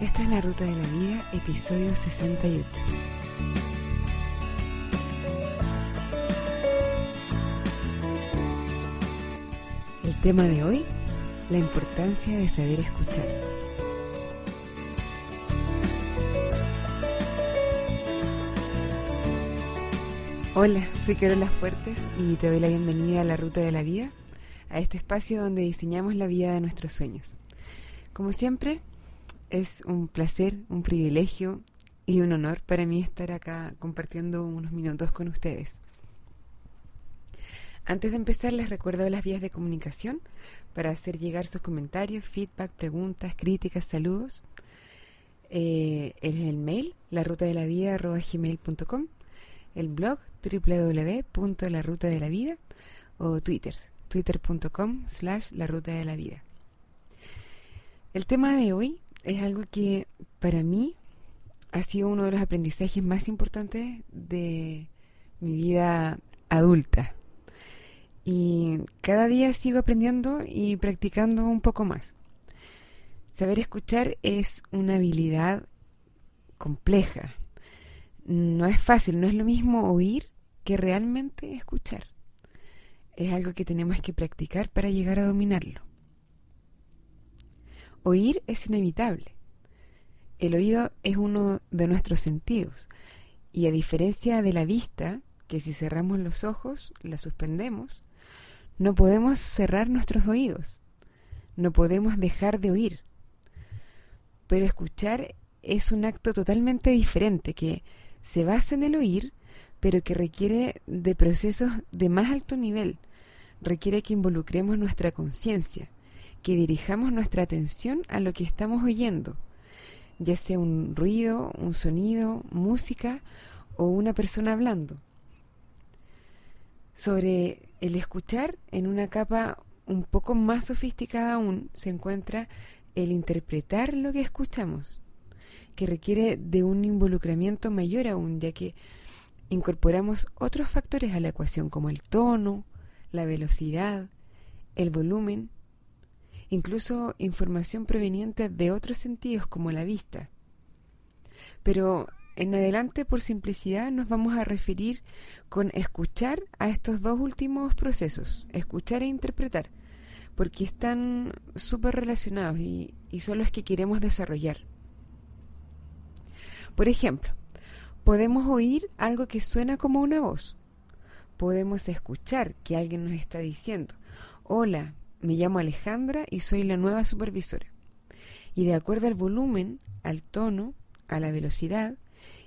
Esto es La Ruta de la Vida, episodio 68. El tema de hoy, la importancia de saber escuchar. Hola, soy Carola Fuertes y te doy la bienvenida a La Ruta de la Vida, a este espacio donde diseñamos la vida de nuestros sueños. Como siempre, es un placer, un privilegio y un honor para mí estar acá compartiendo unos minutos con ustedes. Antes de empezar, les recuerdo las vías de comunicación para hacer llegar sus comentarios, feedback, preguntas, críticas, saludos. Eh, el mail, la ruta de la vida gmail.com, el blog www.larutadelavida o Twitter, twitter.com slash la ruta de la vida. El tema de hoy es algo que para mí ha sido uno de los aprendizajes más importantes de mi vida adulta. Y cada día sigo aprendiendo y practicando un poco más. Saber escuchar es una habilidad compleja. No es fácil, no es lo mismo oír que realmente escuchar. Es algo que tenemos que practicar para llegar a dominarlo. Oír es inevitable. El oído es uno de nuestros sentidos y a diferencia de la vista, que si cerramos los ojos, la suspendemos, no podemos cerrar nuestros oídos, no podemos dejar de oír. Pero escuchar es un acto totalmente diferente que se basa en el oír, pero que requiere de procesos de más alto nivel, requiere que involucremos nuestra conciencia que dirijamos nuestra atención a lo que estamos oyendo, ya sea un ruido, un sonido, música o una persona hablando. Sobre el escuchar, en una capa un poco más sofisticada aún, se encuentra el interpretar lo que escuchamos, que requiere de un involucramiento mayor aún, ya que incorporamos otros factores a la ecuación como el tono, la velocidad, el volumen incluso información proveniente de otros sentidos como la vista. Pero en adelante, por simplicidad, nos vamos a referir con escuchar a estos dos últimos procesos, escuchar e interpretar, porque están súper relacionados y, y son los que queremos desarrollar. Por ejemplo, podemos oír algo que suena como una voz. Podemos escuchar que alguien nos está diciendo, hola, me llamo Alejandra y soy la nueva supervisora. Y de acuerdo al volumen, al tono, a la velocidad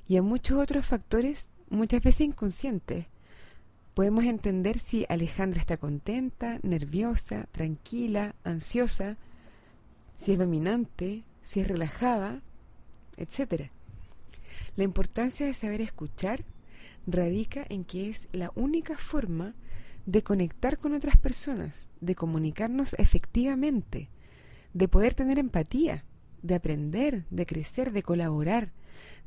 y a muchos otros factores, muchas veces inconscientes, podemos entender si Alejandra está contenta, nerviosa, tranquila, ansiosa, si es dominante, si es relajada, etc. La importancia de saber escuchar radica en que es la única forma de conectar con otras personas, de comunicarnos efectivamente, de poder tener empatía, de aprender, de crecer, de colaborar,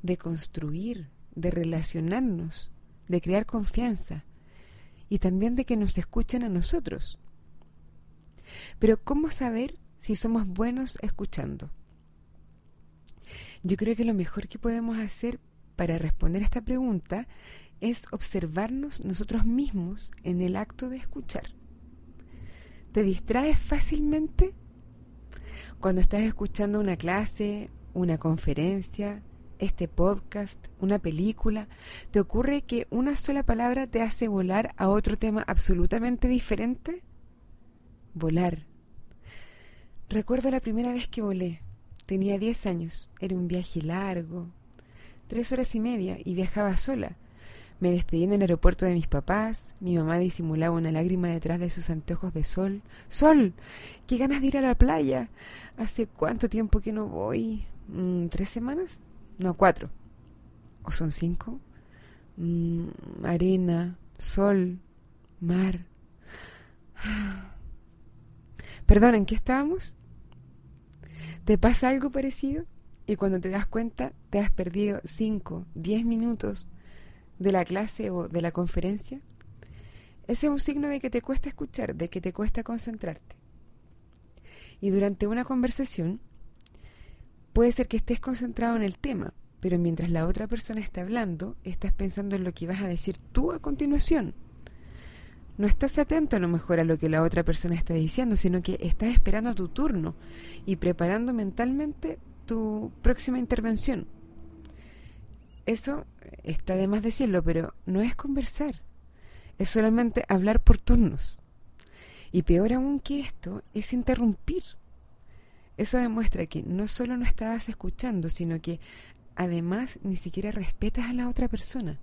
de construir, de relacionarnos, de crear confianza y también de que nos escuchen a nosotros. Pero ¿cómo saber si somos buenos escuchando? Yo creo que lo mejor que podemos hacer para responder a esta pregunta es observarnos nosotros mismos en el acto de escuchar. ¿Te distraes fácilmente? Cuando estás escuchando una clase, una conferencia, este podcast, una película, ¿te ocurre que una sola palabra te hace volar a otro tema absolutamente diferente? Volar. Recuerdo la primera vez que volé. Tenía 10 años. Era un viaje largo, tres horas y media, y viajaba sola me despedí en el aeropuerto de mis papás. Mi mamá disimulaba una lágrima detrás de sus anteojos de sol. ¡Sol! ¡Qué ganas de ir a la playa! ¿Hace cuánto tiempo que no voy? Mm, ¿Tres semanas? No, cuatro. ¿O son cinco? Mm, arena, sol, mar. Perdón, ¿en qué estábamos? ¿Te pasa algo parecido? Y cuando te das cuenta, te has perdido cinco, diez minutos de la clase o de la conferencia, ese es un signo de que te cuesta escuchar, de que te cuesta concentrarte. Y durante una conversación, puede ser que estés concentrado en el tema, pero mientras la otra persona está hablando, estás pensando en lo que vas a decir tú a continuación. No estás atento a lo mejor a lo que la otra persona está diciendo, sino que estás esperando tu turno y preparando mentalmente tu próxima intervención. Eso está de más decirlo, pero no es conversar, es solamente hablar por turnos. Y peor aún que esto es interrumpir. Eso demuestra que no solo no estabas escuchando, sino que además ni siquiera respetas a la otra persona.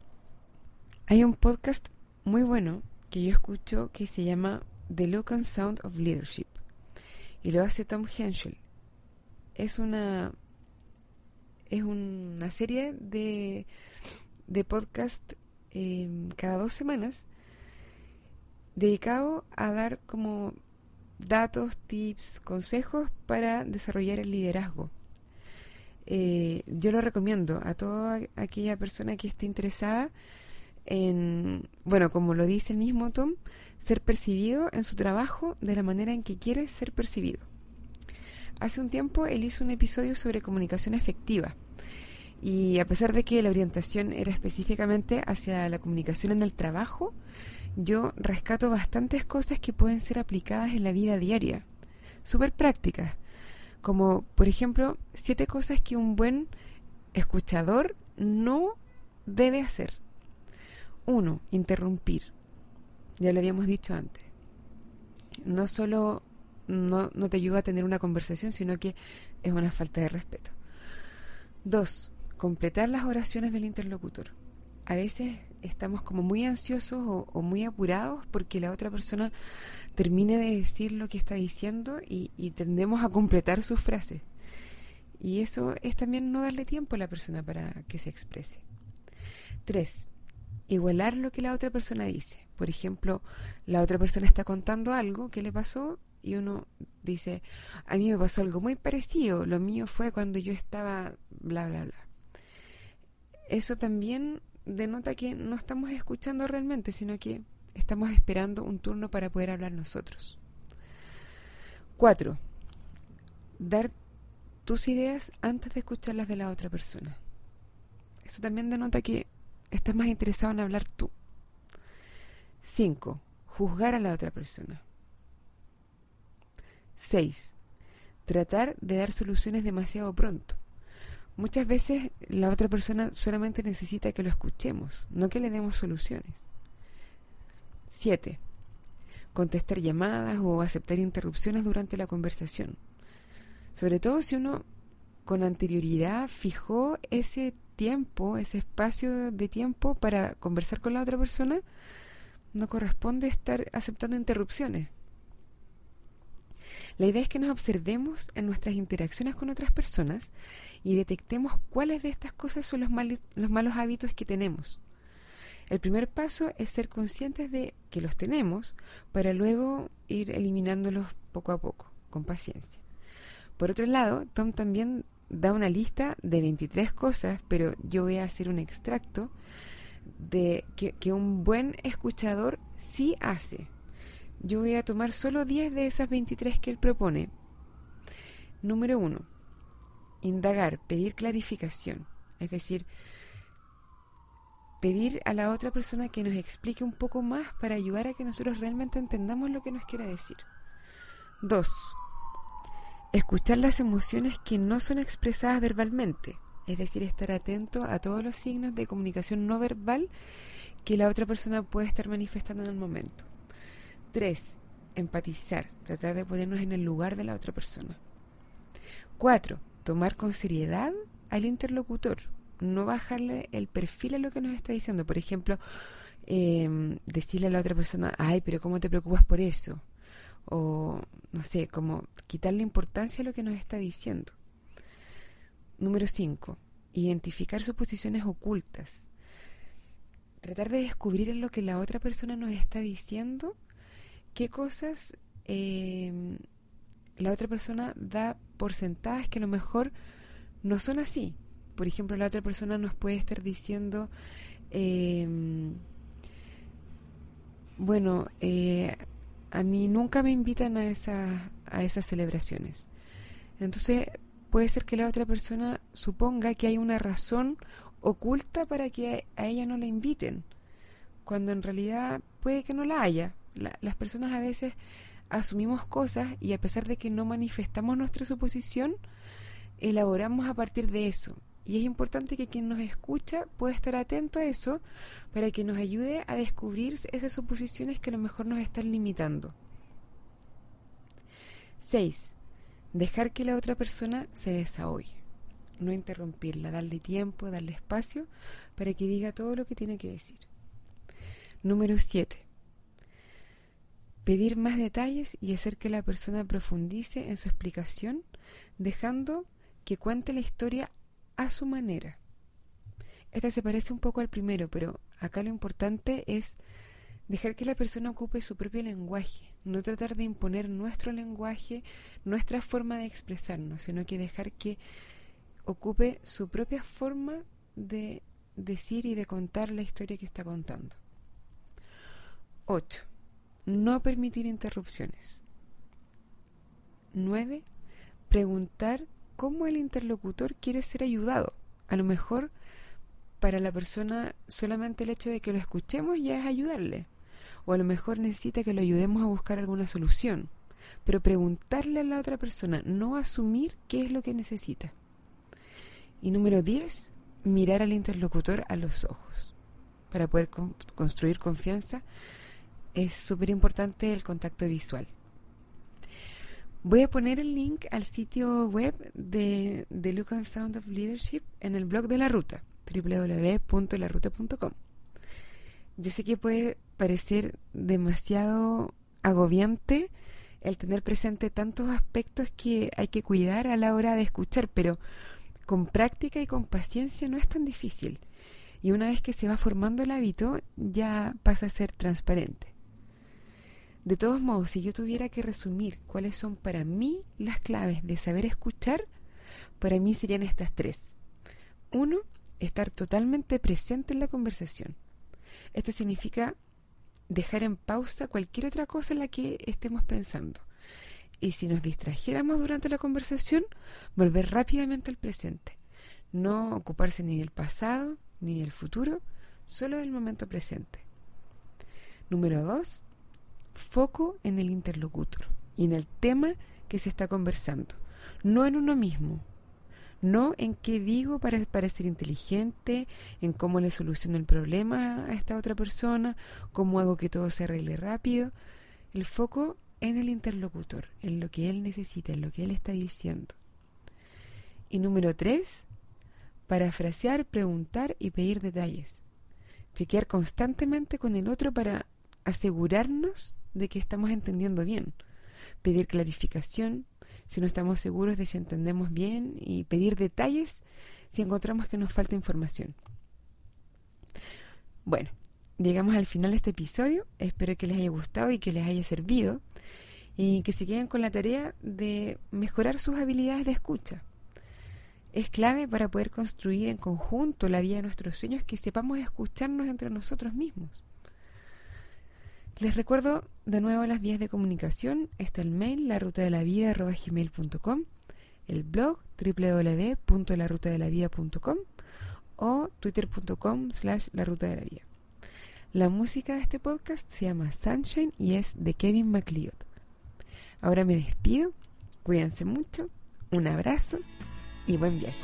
Hay un podcast muy bueno que yo escucho que se llama The Look and Sound of Leadership y lo hace Tom Henschel. Es una es una serie de, de podcast em, cada dos semanas dedicado a dar como datos, tips, consejos para desarrollar el liderazgo. Eh, yo lo recomiendo a toda aquella persona que esté interesada en, bueno, como lo dice el mismo Tom, ser percibido en su trabajo de la manera en que quiere ser percibido. Hace un tiempo él hizo un episodio sobre comunicación efectiva y a pesar de que la orientación era específicamente hacia la comunicación en el trabajo, yo rescato bastantes cosas que pueden ser aplicadas en la vida diaria, súper prácticas, como por ejemplo siete cosas que un buen escuchador no debe hacer. Uno, interrumpir. Ya lo habíamos dicho antes. No solo no, no te ayuda a tener una conversación, sino que es una falta de respeto. Dos, completar las oraciones del interlocutor. A veces estamos como muy ansiosos o, muy apurados porque la otra persona termine de decir lo que está diciendo y, tendemos a completar sus frases. Y eso es también no darle tiempo a la persona para que se exprese. Tres, igualar lo que la otra persona dice. Por ejemplo, la otra persona está contando algo que le pasó y uno dice, a mí me pasó algo muy parecido, lo mío fue cuando yo estaba bla, bla, bla. Eso también denota que no estamos escuchando realmente, sino que estamos esperando un turno para poder hablar nosotros. Cuatro, dar tus ideas antes de escuchar las de la otra persona. Eso también denota que estás más interesado en hablar tú. Cinco, juzgar a la otra persona. Seis, tratar de dar soluciones demasiado pronto. Muchas veces la otra persona solamente necesita que lo escuchemos, no que le demos soluciones. 7. Contestar llamadas o aceptar interrupciones durante la conversación. Sobre todo si uno con anterioridad fijó ese tiempo, ese espacio de tiempo para conversar con la otra persona, no corresponde estar aceptando interrupciones. La idea es que nos observemos en nuestras interacciones con otras personas y detectemos cuáles de estas cosas son los, los malos hábitos que tenemos. El primer paso es ser conscientes de que los tenemos para luego ir eliminándolos poco a poco, con paciencia. Por otro lado, Tom también da una lista de 23 cosas, pero yo voy a hacer un extracto de que un buen escuchador sí hace. Yo voy a tomar solo 10 de esas 23 que él propone. Número 1 indagar, pedir clarificación, es decir, pedir a la otra persona que nos explique un poco más para ayudar a que nosotros realmente entendamos lo que nos quiere decir. Dos, escuchar las emociones que no son expresadas verbalmente, es decir, estar atento a todos los signos de comunicación no verbal que la otra persona puede estar manifestando en el momento. Tres, empatizar, tratar de ponernos en el lugar de la otra persona. Cuatro, tomar con seriedad al interlocutor, no bajarle el perfil a lo que nos está diciendo. Por ejemplo, em, decirle a la otra persona, ay, pero ¿cómo te preocupas por eso? O, no sé, como quitarle importancia a lo que nos está diciendo. Número 5. Identificar sus posiciones ocultas. Tratar de descubrir en lo que la otra persona nos está diciendo qué cosas eh, la otra persona da porcentajes que a lo mejor no son así. Por ejemplo, la otra persona nos puede estar diciendo, em, bueno, eh, a mí nunca me invitan a, a esas celebraciones. Entonces, puede ser que la otra persona suponga que hay una razón oculta para que a ella no la inviten, cuando en realidad puede que no la haya. Las personas a veces asumimos cosas y a pesar de que no manifestamos nuestra suposición, elaboramos a partir de eso. Y es importante que quien nos escucha pueda estar atento a eso para que nos ayude a descubrir esas suposiciones que a lo mejor nos están limitando. 6. Dejar que la otra persona se desahogue. No interrumpirla, darle tiempo, darle espacio para que diga todo lo que tiene que decir. Número 7. Pedir más detalles y hacer que la persona profundice en su explicación, dejando que cuente la historia a su manera. Esta se parece un poco al primero, pero acá lo importante es dejar que la persona ocupe su propio lenguaje, no tratar de imponer nuestro lenguaje, nuestra forma de expresarnos, sino que dejar que ocupe su propia forma de decir y de contar la historia que está contando. 8. No permitir interrupciones. 9. Preguntar cómo el interlocutor quiere ser ayudado. A lo mejor para la persona solamente el hecho de que lo escuchemos ya es ayudarle. O a lo mejor necesita que lo ayudemos a buscar alguna solución. Pero preguntarle a la otra persona, no asumir qué es lo que necesita. Y número 10, mirar al interlocutor a los ojos. Para poder construir confianza es súper importante el contacto visual. Voy a poner el link al sitio web de The Look and Sound of Leadership en el blog de la ruta, www.laruta.com. Yo sé que puede parecer demasiado agobiante el tener presente tantos aspectos que hay que cuidar a la hora de escuchar, pero con práctica y con paciencia no es tan difícil. Y una vez que se va formando el hábito, ya pasa a ser transparente. De todos modos, si yo tuviera que resumir cuáles son para mí las claves de saber escuchar, para mí serían estas tres. Uno, estar totalmente presente en la conversación. Esto significa dejar en pausa cualquier otra cosa en la que estemos pensando. Y si nos distrajéramos durante la conversación, volver rápidamente al presente. No ocuparse ni del pasado ni del futuro, solo del momento presente. Número dos, foco en el interlocutor y en el tema que se está conversando, no en uno mismo, no en qué digo para parecer inteligente, en cómo le soluciono el problema a esta otra persona, cómo hago que todo se arregle rápido. El foco en el interlocutor, en lo que él necesita, en lo que él está diciendo. Y número tres, parafrasear, preguntar y pedir detalles. Chequear constantemente con el otro para asegurarnos de que estamos entendiendo bien, pedir clarificación si no estamos seguros de si entendemos bien y pedir detalles si encontramos que nos falta información. Bueno, llegamos al final de este episodio, espero que les haya gustado y que les haya servido y que se queden con la tarea de mejorar sus habilidades de escucha. Es clave para poder construir en conjunto la vida de nuestros sueños que sepamos escucharnos entre nosotros mismos. Les recuerdo de nuevo las vías de comunicación. Está el mail larutadelavida.gmail.com, el blog www.larutadelavida.com o twitter.com slash la La música de este podcast se llama Sunshine y es de Kevin MacLeod. Ahora me despido, cuídense mucho, un abrazo y buen viaje.